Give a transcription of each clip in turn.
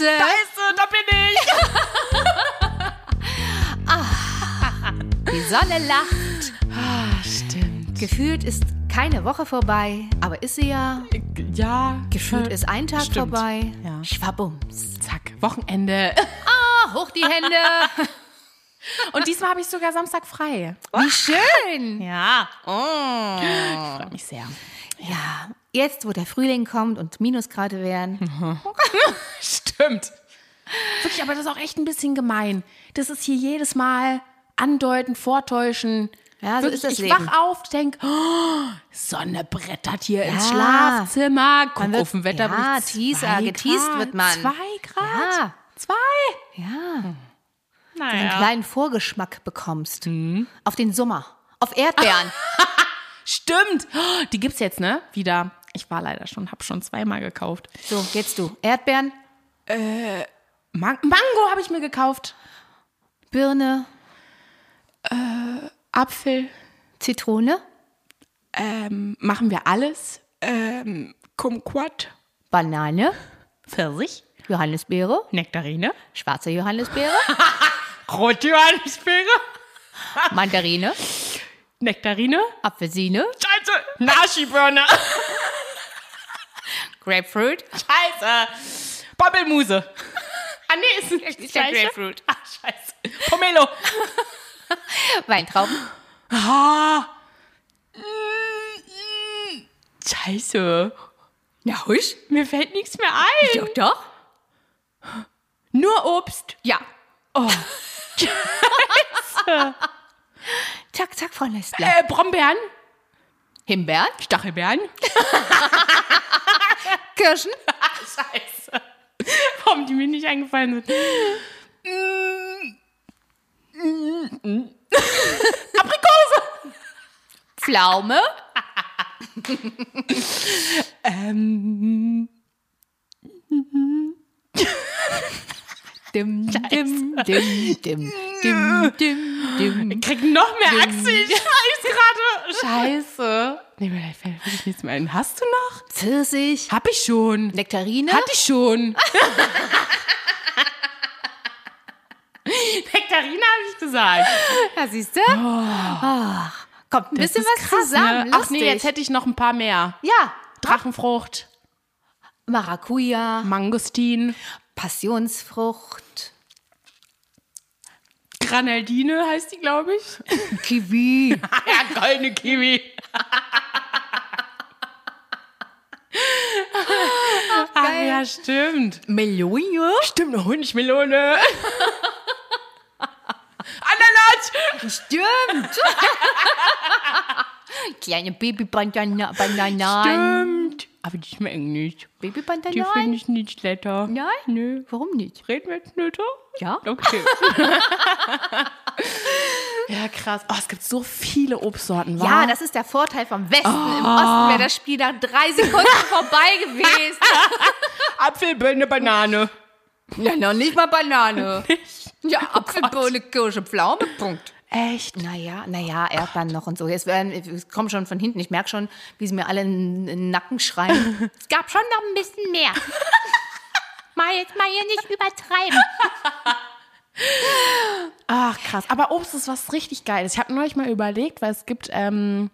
sie. Da ist sie, da bin ich. Die Sonne lacht. Ah, stimmt. Gefühlt ist keine Woche vorbei, aber ist sie ja. Ja. Gefühlt ist ein Tag Stimmt. vorbei. Ja. Schwabums. Zack, Wochenende. Ah, hoch die Hände. Und diesmal habe ich sogar Samstag frei. Wie schön. Ja. Oh. Freut mich sehr. Ja, jetzt, wo der Frühling kommt und Minusgrade werden. Stimmt. Wirklich, aber das ist auch echt ein bisschen gemein. Das ist hier jedes Mal andeuten, vortäuschen. Ja, so Wirklich, ist das ich Leben. wach auf, denk, oh, Sonne brettert hier ins Ja. Schlafzimmer. Guck Man wird- auf den Wetterbericht. ja, Teaser, Zwei geteased wird man. Zwei Grad. Ja. Zwei. Ja, Naja. einen kleinen Vorgeschmack bekommst. Auf den Sommer. Auf Erdbeeren. Stimmt. Oh, Die gibt's jetzt, ne? Wieder. Ich war leider schon, hab schon zweimal gekauft. So, jetzt du. Erdbeeren, Man Mango habe ich mir gekauft. Birne, Apfel. Zitrone, Ähm, machen wir alles. Ähm, Kumquat. Banane, Pfirsich. Johannisbeere, Nektarine. schwarze Johannisbeere, Rotjohannisbeere. Mandarine, Nektarine. Apfelsine, Scheiße. Nashi-Birne. Grapefruit. Scheiße. Pampelmuse. Ah, nee, ist nicht Ist Scheiße. Grapefruit. Ah, scheiße. Pomelo. Weintrauben, Ah. Mm, mm. Scheiße. Ja, husch. Mir fällt nichts mehr ein. Doch, doch. Nur Obst. Ja. Oh. Zack, zack, Frau Nestler. Äh, Brombeeren. Himbeeren, Stachelbeeren. Kirschen, Scheiße. Warum die mir nicht eingefallen sind. Aprikose. Pflaume, Ähm, dim, dim, dim, dim, dim, dim, dim. krieg noch mehr Achse. Ich weiß gerade. Scheiße. Nee, mir fällt wirklich nichts mehr ein. Hast du noch? Pfirsich, Hab ich schon. Nektarine, Hatte ich schon. Nektarine habe ich gesagt. ja, siehst du? Ach, kommt ein bisschen was zusammen. Ne? Ach nee, jetzt hätte ich noch ein paar mehr. ja, Drachenfrucht, Maracuja, Mangostin, Passionsfrucht, Granaldine heißt die, glaube ich. Kiwi, ja, goldene Kiwi. Ach ja, stimmt. Melone, Stimmt, eine Honigmelone. Ananas. stimmt. Kleine Baby-Bananen. Stimmt. Aber die schmecken nicht. Die Baby-Bananen? finde ich nicht lecker. Nein? Nö. Warum nicht? Reden wir jetzt nicht? Ja? Okay. ja, krass. Oh, es gibt so viele Obstsorten, wa? Ja, das ist der Vorteil vom Westen. Im Osten wäre das Spiel nach drei Sekunden vorbei gewesen. Apfel, Birne, Banane. Ja, noch nicht mal Banane. Ja, Apfel, Bohne, Kirsche, Pflaume, Punkt. Echt? Naja, naja, Erdbeeren noch und so. Jetzt werden, es kommt schon von hinten. Ich merke schon, wie sie mir alle in den Nacken schreien. es gab schon noch ein bisschen mehr. mal jetzt mal hier nicht übertreiben. Ach, krass. Aber Obst ist was richtig Geiles. Ich habe neulich mal überlegt, weil es gibt ähm,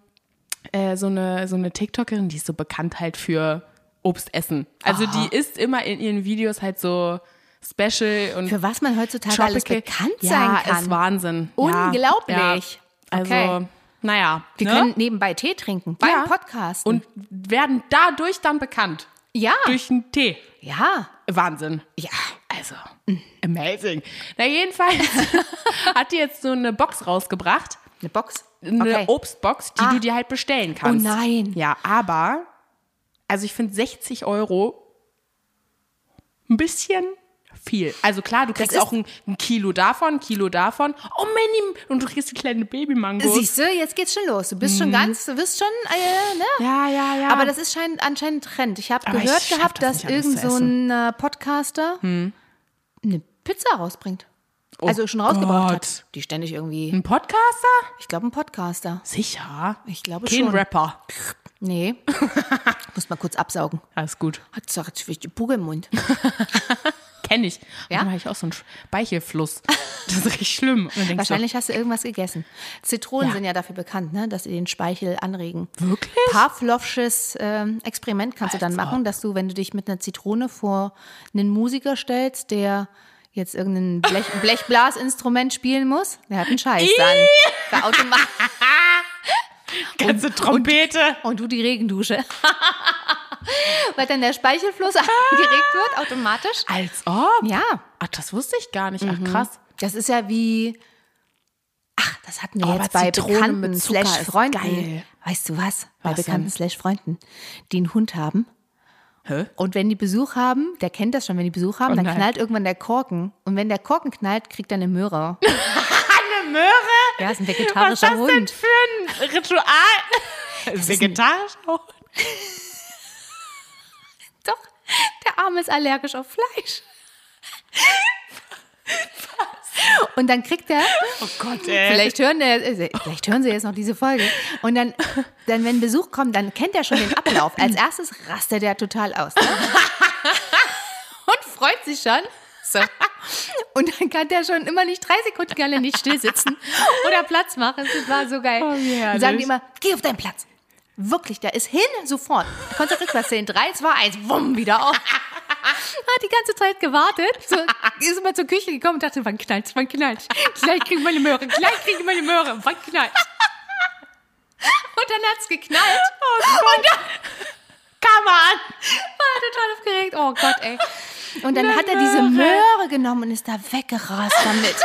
äh, so, eine, so eine TikTokerin, die ist so bekannt halt für Obstessen. Also die isst immer in ihren Videos halt so Special und Für was man heutzutage alles Tropical. bekannt ja, sein kann. ist Wahnsinn. Ja, Unglaublich. Ja. Also, Okay. naja. Wir ne? können nebenbei Tee trinken. Beim Ja. Podcast. Und werden dadurch dann bekannt. ja. Durch einen Tee. ja. Wahnsinn. Ja. Also, amazing. Na, jedenfalls hat die jetzt so eine Box rausgebracht. Eine Box. Eine Okay. Obstbox, die Ah. du dir halt bestellen kannst. Oh nein. Ja, aber, also ich finde 60 Euro ein bisschen viel. Also klar, du kriegst auch ein, ein Kilo davon, ein Kilo davon. Oh Manny, und du kriegst die kleine Babymango. Siehst du, jetzt geht's schon los. Du bist schon ganz, du bist schon, äh, ne? Mhm. Ja, ja, ja. Aber das ist schein, anscheinend Trend. Ich habe gehört ich gehabt, das dass irgend so. Hm. ein äh, Podcaster eine Pizza rausbringt. also schon rausgebracht Oh Gott. hat. Die ständig irgendwie, ein Podcaster? ich glaube ein Podcaster. Sicher. Ich glaube Kein schon. Rapper. Nee. Muss mal kurz absaugen. Alles gut. Hat jetzt die Pugel im Mund. kenne ich. Ja? Dann habe ich auch so einen Speichelfluss. Das ist richtig schlimm. Und Wahrscheinlich hast du irgendwas gegessen. Zitronen Ja. sind ja dafür bekannt, ne, dass sie den Speichel anregen. wirklich? Pavlovsches ähm, Experiment kannst du dann machen, dass du, wenn du dich mit einer Zitrone vor einen Musiker stellst, der jetzt irgendein Blech, Blechblasinstrument spielen muss, der hat einen Scheiß dann. Der Automat Ganze Trompete. und du die Regendusche. Weil dann der Speichelfluss angeregt wird, automatisch. Als ob? Ja, Ach, das wusste ich gar nicht. Ach, Mhm. krass. das ist ja wie. Ach, das hatten wir Oh, jetzt bei Zitrone Bekannten slash Freunden. geil. Weißt du was? Bei Was Bekannten slash Freunden, die einen Hund haben. Hä? Und wenn die Besuch haben, der kennt das schon, wenn die Besuch haben, Oh dann nein. knallt irgendwann der Korken. Und wenn der Korken knallt, kriegt er eine Möhre. Eine Möhre? Ja, ist ein Was ist vegetarischer das denn Hund. für ein Ritual? Vegetarisch auch? Der Arme ist allergisch auf Fleisch. Und dann kriegt er, Oh Gott, ey. vielleicht hören, der, äh, vielleicht hören Sie jetzt noch diese Folge. Und dann, dann, wenn Besuch kommt, dann kennt er schon den Ablauf. Als erstes rastet er total aus. Ne? Und freut sich schon. So. Und dann kann der schon immer nicht drei Sekunden er nicht still sitzen oder Platz machen. Das war so geil. Oh, sagen die immer, geh auf deinen Platz. Wirklich, der ist hin, sofort. Konntest du rückwärts sehen. Drei, zwei, eins, wumm, wieder auf. Hat die ganze Zeit gewartet. So, ist immer zur Küche gekommen und dachte, wann knallt wann knallt Gleich krieg ich meine Möhre, gleich krieg ich meine Möhre, wann knallt Und dann hat's geknallt. Und dann Come on. war er total aufgeregt. Oh Gott, ey. Und dann hat er diese Möhre genommen und ist da weggerast damit.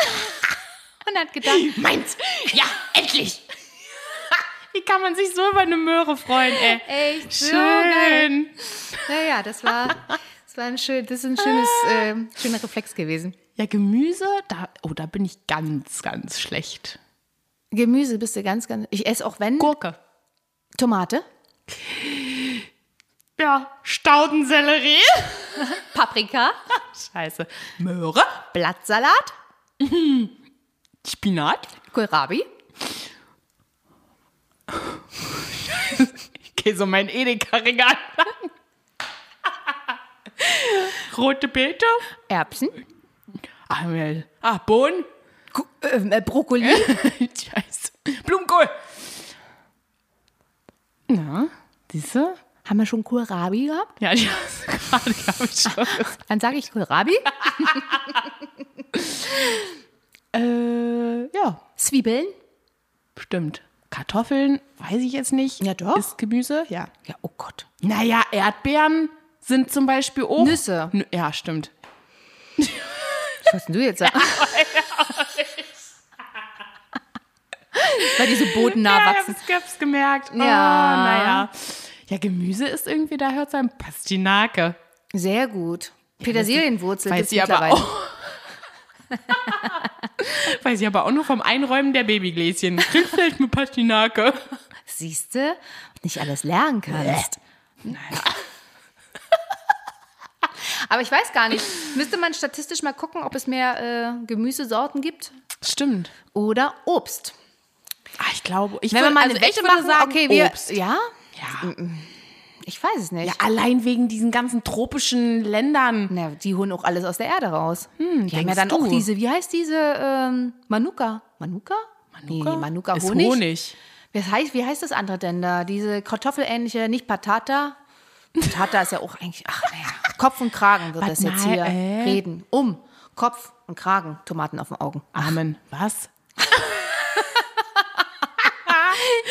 Und hat gedacht, Meins. Ja, endlich. Wie kann man sich so über eine Möhre freuen, ey? echt so geil. Schön. Naja, das war, das war ein schön, das ist ein schönes, äh, schöner Reflex gewesen. Ja, Gemüse, da, oh, da bin ich ganz, ganz schlecht. Gemüse bist du ganz, ganz. Ich esse auch wenn. Gurke. Tomate, Ja, Staudensellerie. Paprika, Scheiße. Möhre. Blattsalat, Spinat. Kohlrabi, gehe so mein Edeka-Regal lang. Rote Beete. Erbsen, Ah, ah Bohnen. Ku- äh, äh, Brokkoli, Scheiße. Blumenkohl. Na, siehst du? Haben wir schon Kohlrabi gehabt? Ja, die hast du gerade, glaube ich, schon. Dann sage ich Kohlrabi. äh, ja, Zwiebeln. stimmt. Kartoffeln, weiß ich jetzt nicht. Ja, doch. Ist Gemüse, ja. Ja, oh Gott. Naja, Erdbeeren sind zum Beispiel auch. Nüsse. Nü- Ja, stimmt. Was hast denn du jetzt sagen? Weil die so bodennah ja, wachsen. ich hab's gemerkt. Ja. Ja. naja. Ja, Gemüse ist irgendwie, da hört sein Pastinake. Sehr gut. Petersilienwurzel Weiß ich aber auch. Weiß ich aber auch nur vom Einräumen der Babygläschen. Rindfeld mit Pastinake. Siehst du, nicht alles lernen kannst. Aber ich weiß gar nicht. Müsste man statistisch mal gucken, ob es mehr äh, Gemüsesorten gibt Stimmt. oder Obst. Ah, ich glaube, ich Wenn wir würd- mal also eine Wette würde machen, sagen, okay, wir. Obst. Ja? Ja. Ich weiß es nicht. ja, allein wegen diesen ganzen tropischen Ländern. Na, die holen auch alles aus der Erde raus. die haben ja dann du? auch diese, wie heißt diese ähm, Manuka? Manuka? Manuka? Nee, Manuka Ist Honig. Honig. Was heißt, wie heißt das andere denn da? Diese kartoffelähnliche, nicht Patata. Patata ist ja auch eigentlich, ach naja, Kopf und Kragen wird das Warte jetzt hier äh? reden. Um Kopf und Kragen, Tomaten auf den Augen. Amen. Was?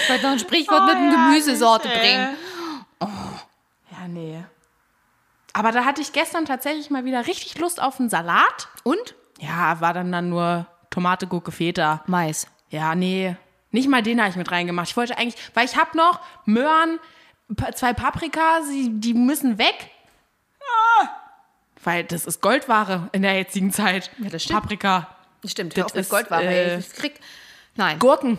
Ich wollte noch ein Sprichwort mit einer Gemüsesorte bringen. Ja, nee. Aber da hatte ich gestern tatsächlich mal wieder richtig Lust auf einen Salat. Und? Ja, war dann dann nur Tomate, Gurke, Feta. Mais. Ja, nee. Nicht mal den habe ich mit reingemacht. Ich wollte eigentlich, weil ich habe noch Möhren, zwei Paprika, sie, die müssen weg. Ah. Weil das ist Goldware in der jetzigen Zeit. Ja, das stimmt. Paprika. Stimmt, Das auf mit ist, Goldware. äh, ich krieg, nein. Gurken.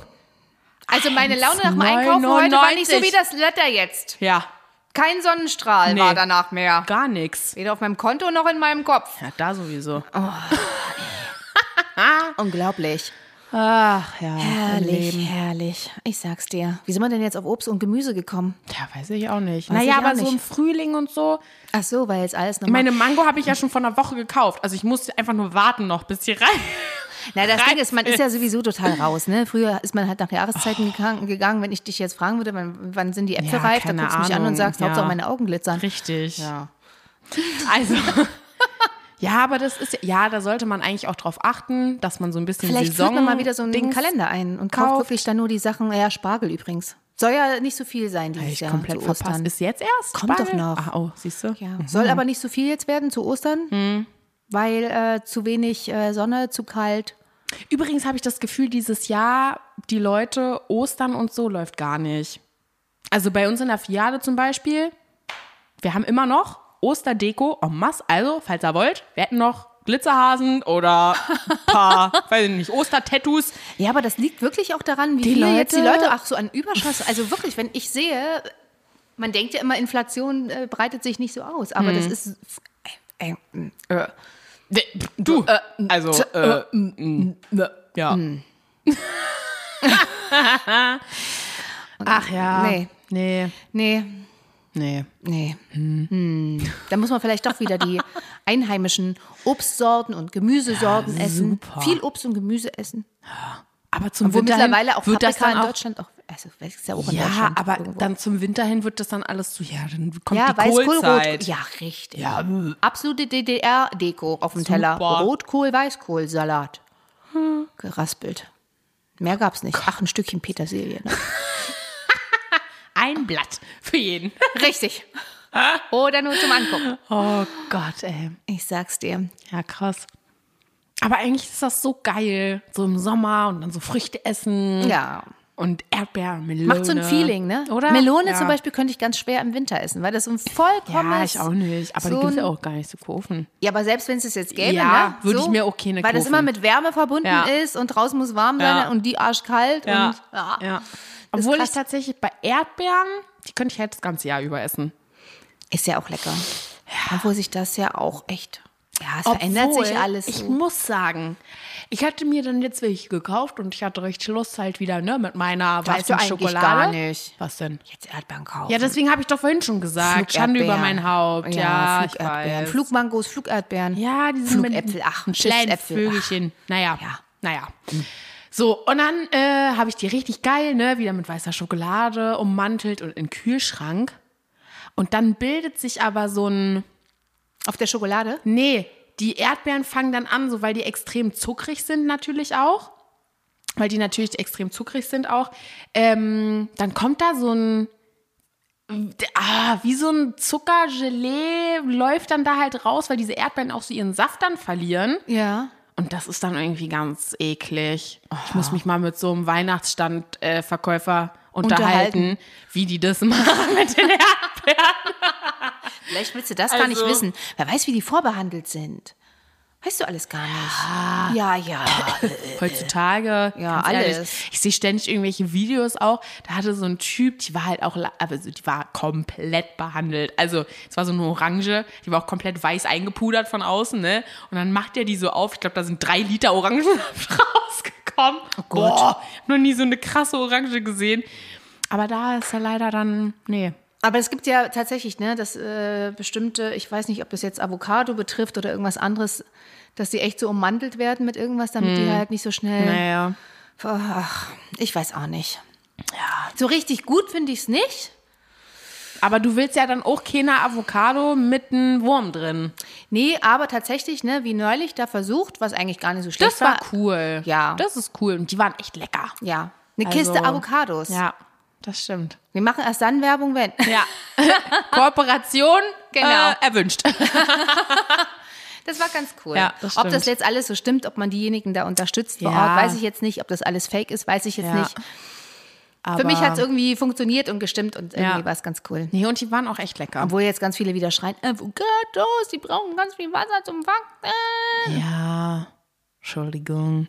Also meine Laune nach dem Einkaufen heute war nicht so 1,99. wie das Wetter jetzt. Ja, Kein Sonnenstrahl Nee. war danach mehr. gar nichts. Weder auf meinem Konto noch in meinem Kopf. Ja, da sowieso. Unglaublich. Ach ja, Herrlich, Leben. herrlich. Ich sag's dir. Wie sind wir denn jetzt auf Obst und Gemüse gekommen? Ja, weiß ich auch nicht. Weiß naja, aber so nicht. im Frühling und so. Ach so, weil jetzt alles nochmal. meine, Mango habe ich ja schon vor einer Woche gekauft. Also ich musste einfach nur warten noch, bis sie rein. Na, das Ding ist, man ist ja sowieso total raus. Ne? Früher ist man halt nach Jahreszeiten gegangen, gegangen. Wenn ich dich jetzt fragen würde, wann, wann sind die Äpfel Ja, reif, dann guckst du mich an und sagst, ja. Hauptsache meine Augen glitzern. Richtig. Ja. Also. Ja, aber das ist ja, ja, da sollte man eigentlich auch drauf achten, dass man so ein bisschen Vielleicht Saison man mal wieder so einen Dings- Kalender ein und kauft kauft. wirklich dann nur die Sachen, ja, Spargel übrigens. Soll ja nicht so viel sein dieses Ich Jahr komplett zu verpasst. Ist jetzt erst? Kommt doch Spargel? noch. Ah, oh, siehst du? Ja. Soll aber nicht so viel jetzt werden zu Ostern, weil äh, zu wenig äh, Sonne, zu kalt. Übrigens habe ich das Gefühl, dieses Jahr, die Leute, Ostern und so läuft gar nicht. Also bei uns in der Filiale zum Beispiel, wir haben immer noch Osterdeko en masse. Also, falls ihr wollt, wir hätten noch Glitzerhasen oder ein paar, weiß ich nicht, Ostertattoos. Ja, aber das liegt wirklich auch daran, wie Die viele jetzt die Leute- Leute auch so an Überschuss. Also wirklich, wenn ich sehe, man denkt ja immer, Inflation äh, breitet sich nicht so aus, aber das ist. Äh, äh, äh, Du, also, äh, mm, ja. Ach ja. Nee. Nee, nee, nee. nee. Hm. Da muss man vielleicht doch wieder die einheimischen Obstsorten und Gemüsesorten essen. super. Viel Obst und Gemüse essen. Aber zum hin mittlerweile auch wird das Paprika in Deutschland auch. Also, das ist ja auch in Ja, Deutschland. aber irgendwo. dann zum Winter hin wird das dann alles zu, ja, dann kommt Ja, die Weißkohl, Kohlzeit. Rot. Ja, richtig. Ja, Absolute DDR-Deko auf dem Teller. Rotkohl, Weißkohl, Salat. Geraspelt. Mehr gab's nicht. Ach, ein Stückchen Petersilie. Ne? ein Blatt für jeden. Richtig. Oder nur zum Angucken. Oh Gott, ey. Ich sag's dir. Ja, krass. Aber eigentlich ist das so geil. So im Sommer und dann so Früchte essen. Ja. Und Erdbeeren, Melone. Macht so ein Feeling, ne? Oder? Melone ja. zum Beispiel könnte ich ganz schwer im Winter essen, weil das so ein vollkommenes... Ja, ich auch nicht. Aber so die gibt es ja auch gar nicht zu kaufen. Ja, aber selbst wenn es es jetzt gäbe, Ja, ne? würde ich mir auch keine Weil das kaufen. immer mit Wärme verbunden Ja. ist und draußen muss warm sein Ja. und die arschkalt und ja. ja. ist Obwohl ich tatsächlich bei Erdbeeren, die könnte ich halt das ganze Jahr über essen. Ist ja auch lecker. Obwohl sich das ja auch echt. Ja, es verändert sich Obwohl, alles. Ich so. muss sagen, ich hatte mir dann jetzt welche gekauft und ich hatte richtig Lust halt wieder, ne, mit meiner Darfst du weißen eigentlich Schokolade. gar nicht. Was denn? Jetzt Erdbeeren kaufen. Ja, deswegen habe ich doch vorhin schon gesagt. Schande über mein Haupt. Ja, ich Flugerdbeeren. Flugmangos, Flugerdbeeren. ja, die sind mit Flugäpfel, ach, ein Schiffsäpfel, Vögelchen. Naja, Ja. naja. So, und dann äh, habe ich die richtig geil, ne, wieder mit weißer Schokolade ummantelt und in den Kühlschrank. Und dann bildet sich aber so ein, Auf der Schokolade? Nee, die Erdbeeren fangen dann an, so weil die extrem zuckrig sind natürlich auch. Weil die natürlich extrem zuckrig sind auch. Ähm, dann kommt da so ein, ah, wie so ein Zuckergelee läuft dann da halt raus, weil diese Erdbeeren auch so ihren Saft dann verlieren. Ja. Und das ist dann irgendwie ganz eklig. Ich muss mich mal mit so einem Weihnachtsstandverkäufer äh, unterhalten, Unterhalten. wie die das machen mit den Erdbeeren. Vielleicht willst du das gar nicht Also- wissen. Wer weiß, wie die vorbehandelt sind. Weißt du alles gar nicht. Ja, ja. heutzutage. Ja, ganz ehrlich, alles. Ich sehe ständig irgendwelche Videos auch. Da hatte so ein Typ, die war halt auch, also die war komplett behandelt. Also es war so eine Orange, die war auch komplett weiß eingepudert von außen, ne? Und dann macht er die so auf. Ich glaube, da sind drei Liter Orangensaft rausgekommen. Oh Gott. Boah, noch nie so eine krasse Orange gesehen. Aber da ist er leider dann, nee. Aber es gibt ja tatsächlich, ne, dass äh, bestimmte, ich weiß nicht, ob das jetzt Avocado betrifft oder irgendwas anderes, dass die echt so ummantelt werden mit irgendwas, damit die halt nicht so schnell. Naja. Ach, ich weiß auch nicht. Ja. So richtig gut finde ich es nicht. Aber du willst ja dann auch keine Avocado mit einem Wurm drin. Nee, aber tatsächlich, ne, wie neulich da versucht, was eigentlich gar nicht so schlecht Das war cool. Ja. Das ist cool. Und die waren echt lecker. Ja. Eine Also- Kiste Avocados. Ja, das stimmt. Wir machen erst dann Werbung, wenn. Ja. Kooperation Genau. äh, erwünscht. Das war ganz cool. Ja, das ob das jetzt alles so stimmt, ob man diejenigen da unterstützt vor Ja. Ort, weiß ich jetzt nicht. Ob das alles fake ist, weiß ich jetzt Ja. nicht. Für mich hat es irgendwie funktioniert und gestimmt und irgendwie Ja. war es ganz cool. Nee, und die waren auch echt lecker. Obwohl jetzt ganz viele wieder schreien, Avocados, die brauchen ganz viel Wasser zum Wachsen. Ja, Entschuldigung.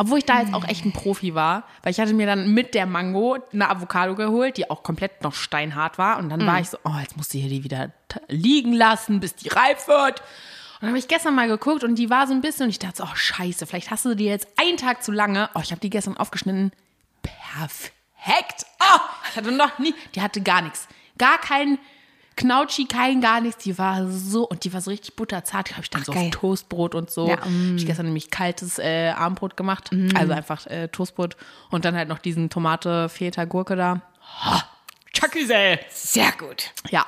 Obwohl ich da jetzt auch echt ein Profi war, weil ich hatte mir dann mit der Mango eine Avocado geholt, die auch komplett noch steinhart war. Und dann war ich so, oh, jetzt musst du hier die wieder liegen lassen, bis die reif wird. Und dann habe ich gestern mal geguckt und die war so ein bisschen und ich dachte so, oh scheiße, vielleicht hast du die jetzt einen Tag zu lange. Oh, ich habe die gestern aufgeschnitten. Perfekt. Oh, ich hatte noch nie, die hatte gar nichts. Gar kein Knautschi, kein gar nichts. Die war so, und die war so richtig butterzart. Die habe ich dann Ach, so geil. auf Toastbrot und so. Ja, Hab ich gestern nämlich kaltes äh, Armbrot gemacht. Also einfach äh, Toastbrot. Und dann halt noch diesen Tomate, Feta, Gurke da. Oh, Chaküsel. Sehr gut. Ja.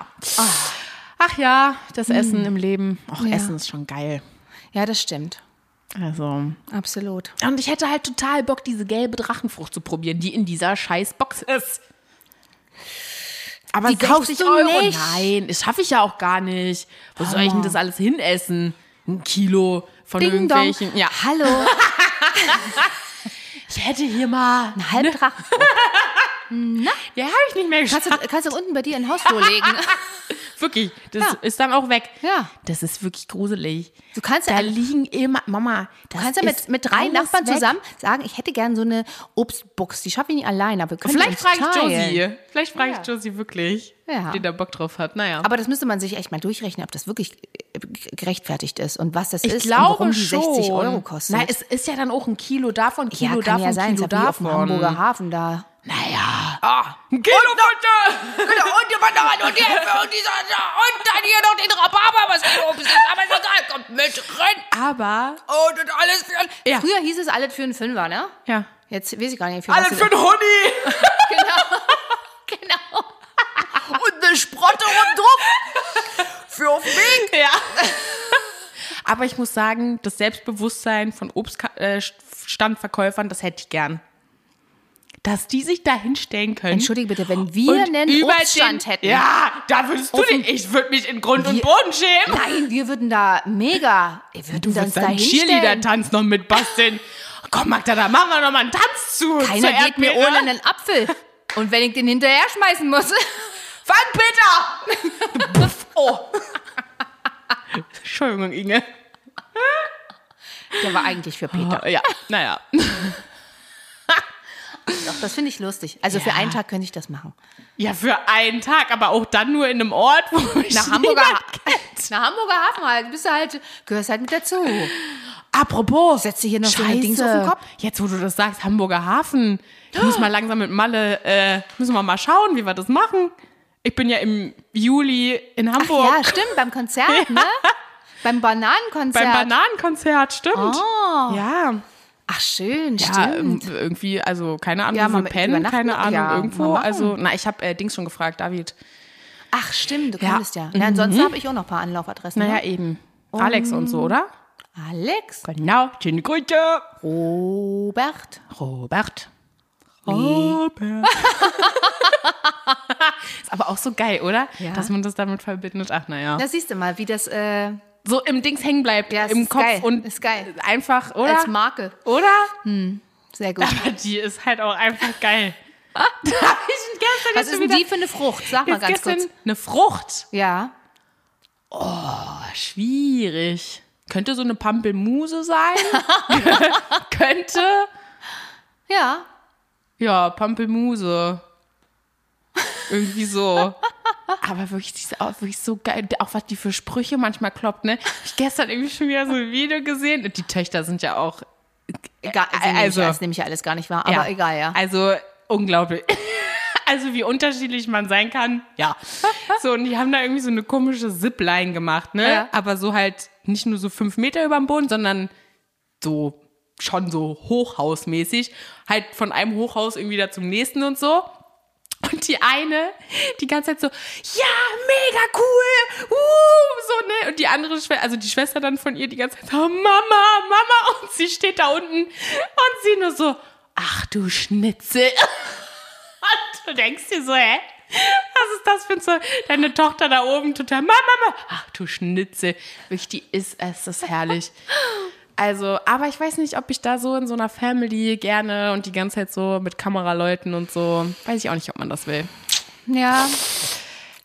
Ach ja, das Essen im Leben. Auch Ja. Essen ist schon geil. Ja, das stimmt. Also. Absolut. Und ich hätte halt total Bock, diese gelbe Drachenfrucht zu probieren, die in dieser scheiß Box ist. Aber Die kaufst 60 du Euro? nicht. Nein, das schaffe ich ja auch gar nicht. Wo soll ich denn das alles hinessen? Ein Kilo von Ding dong. irgendwelchen. Ja, Hallo. ich hätte hier mal. Ein Halbdrachen. Ja, habe ich nicht mehr geschafft. Kannst du, kannst du unten bei dir in den Hausflur legen. Wirklich, das Ja. ist dann auch weg. Ja. Das ist wirklich gruselig. Du kannst ja, Da du liegen immer, Mama, das kannst ja mit, mit drei Nachbarn weg. zusammen sagen, ich hätte gern so eine Obstbox. Die schaffe ich nicht alleine, aber wir können Vielleicht frage ich. Josie. Vielleicht frage Ja. ich Josie wirklich, Ja. die da Bock drauf hat. Naja. Aber das müsste man sich echt mal durchrechnen, ob das wirklich äh, gerechtfertigt ist und was das ich ist glaube und warum die schon. 60 Euro kostet. Nein, es ist ja dann auch ein Kilo davon, ja, Kilo kann davon, ja sein, Kilo ja wie auf dem davon. Hamburger Hafen da. Naja. Ah. Ein Kilo bitte! und die Bananen und die Äpfel und dieser und dann hier noch den Rhabarber, was hier oben ist, aber ist egal, kommt mit rein. Aber, Und das alles für ein... Ja. Früher hieß es alles für einen Fünfer, ne? ja. Jetzt weiß ich gar nicht, für Alles was für einen Hoodie! Genau. genau. Und eine Sprotte drauf. Für auf den Weg. Ja. Aber ich muss sagen, das Selbstbewusstsein von Obststandverkäufern, das hätte ich gern. Dass die sich da hinstellen können. Entschuldige bitte, wenn wir und einen Obststand den, hätten. Ja, da würdest du den. Ich würde mich in Grund und Wir- Boden schämen. Nein, wir würden da mega. Wir würden Du uns da hinstellen. Cheerleader-Tanz noch mitbasteln. Komm, Magda, da machen wir noch mal einen Tanz zu. Keiner geht mir ohne einen Apfel. Und wenn ich den hinterher schmeißen muss. Fang Peter! Oh. Entschuldigung, Inge. Der war eigentlich für Peter. Ja, naja. Doch, das finde ich lustig. Also für einen Tag könnte ich das machen. Ja, für einen Tag, aber auch dann nur in einem Ort, wo mich Nach Hamburger, kennt. nach Hamburger Hafen halt. Bist du halt, gehörst halt mit dazu. Apropos, Setzt dir hier noch so Scheiße. eine Dings auf den Kopf? Jetzt, wo du das sagst, Hamburger Hafen. Ich muss mal langsam mit Malle, äh, müssen wir mal schauen, wie wir das machen. Ich bin ja im Juli in Hamburg. Ja, stimmt, beim Konzert, ne? Beim Bananenkonzert. Beim Bananenkonzert, stimmt. Oh. Ja, Ach, schön, ja stimmt. ähm, irgendwie, also keine Ahnung, Ja, pennen, übernachten keine? Ahnung, Ja, irgendwo. Also, na, ich habe äh, Dings schon gefragt, David. Ach, stimmt, du Ja. könntest ja. ja ansonsten habe ich auch noch ein paar Anlaufadressen. Naja, ne? eben. Alex und so, oder? Alex, Genau, schöne Grüße. Robert, Robert. Robert. ist aber auch so geil, oder? Ja. Dass man das damit verbindet. Ach, naja. da siehst du mal, wie das äh, So im Dings hängen bleibt, Ja, im ist Kopf geil. und Ist geil. einfach, oder? als Marke. oder? Sehr gut. Aber die ist halt auch einfach geil. da hab ich gestern Was ist denn die für eine Frucht? Sag mal ganz kurz. eine Frucht. Ja. Oh, schwierig. Könnte so eine Pampelmuse sein? Könnte. Ja. Ja, Pampelmuse. Irgendwie so. Aber wirklich, die ist auch wirklich so geil. Auch was die für Sprüche manchmal kloppt, ne? Ich gestern irgendwie schon wieder so ein Video gesehen. Und die Töchter sind ja auch. Egal, also, also- also das nehme ich ja alles gar nicht wahr, aber egal, ja. Also unglaublich. Also wie unterschiedlich man sein kann, ja. So, und die haben da irgendwie so eine komische Zipline gemacht, ne? Ja. Aber so halt nicht nur so fünf Meter über dem Boden, sondern so schon so hochhausmäßig. Halt von einem Hochhaus irgendwie da zum nächsten und so. Und die eine, die ganze Zeit so, ja, mega cool, uh, so, ne? Und die andere also die Schwester dann von ihr die ganze Zeit so, Mama, Mama, und sie steht da unten und sie nur so, ach du Schnitzel. Und du denkst dir so, hä? Was ist das für ein so, deine Tochter da oben total, Mama, Mama, ach du Schnitzel. Wirklich, die ist, es ist herrlich. Also, aber ich weiß nicht, ob ich da so in so einer Family gerne und die ganze Zeit so mit Kameraleuten und so, weiß ich auch nicht, ob man das will. Ja.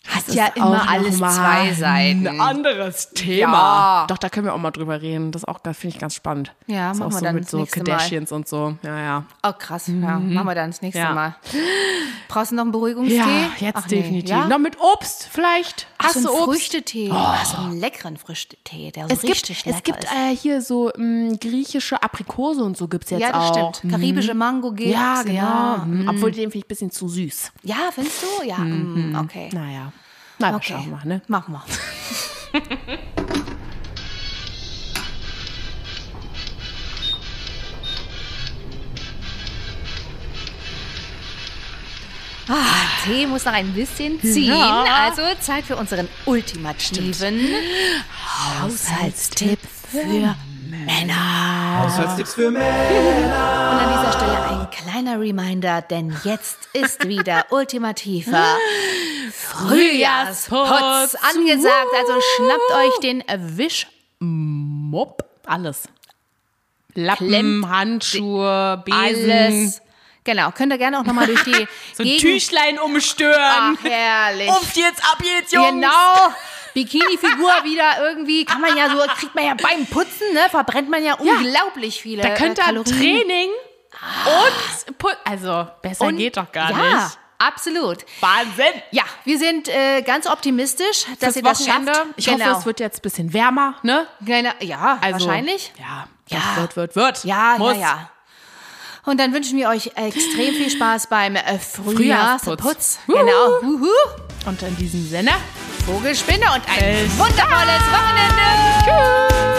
Hat ja immer alles zwei Seiten. Ein anderes Thema. Ja. Doch, da können wir auch mal drüber reden. Das auch, finde ich ganz spannend. Ja, das ist machen auch wir so dann mit das so nächste Mal. Kardashians und so. Ja, ja. Oh, krass. Ja, machen wir dann das nächste Ja. Mal. Brauchst du noch einen Beruhigungstee? Ja, jetzt Ach nee, definitiv. Ja? Noch mit Obst vielleicht. So Hast ein du Obst? Früchtetee. Ach, so einen leckeren Früchtetee, der so Es gibt, richtig es lecker gibt ist. äh, hier so mh, griechische Aprikose und so gibt es jetzt ja, das auch. stimmt. Karibische Mango gibt's. Ja, genau. Ja, Mhm. Obwohl den finde ich ein bisschen zu süß. ja findest du? Ja, mm, okay. Naja. Na, okay. Schauen wir mal, ne? Mach mal. Ah, Tee muss noch ein bisschen ziehen. Ja. Also Zeit für unseren ultimativen Haushaltstipp für Männer. Haushaltstipps für Männer. Und an dieser Stelle ein kleiner Reminder, denn jetzt ist wieder ultimativer Frühjahrsputz angesagt. Also schnappt euch den Wischmopp. Alles. Lappen, Klemmt Handschuhe, Besen. Alles. Genau, könnt ihr gerne auch nochmal durch die So ein Gegend... Tüchlein umstören. Ach, herrlich. Umft jetzt ab jetzt, Jungs. Genau. Bikini-Figur wieder irgendwie, kann man ja so, kriegt man ja beim Putzen, ne, verbrennt man ja unglaublich viele Da könnt äh, ihr Kalorien. Training und Put Also, besser Und- geht doch gar ja, nicht. absolut. Wahnsinn. Ja, wir sind äh, ganz optimistisch, dass ihr das schafft. Ich genau. hoffe, es wird jetzt ein bisschen wärmer, ne? Genau, ja, Also, wahrscheinlich. Ja, Ja. Wird, wird, wird. Ja, Muss. ja, ja. Und dann wünschen wir euch extrem viel Spaß beim äh, Frühjahrsputz. Frühjahrsputz. Genau. Huhu. Und in diesem Sinne. Vogelspinne und ein Bis wundervolles Wochenende. Tschüss.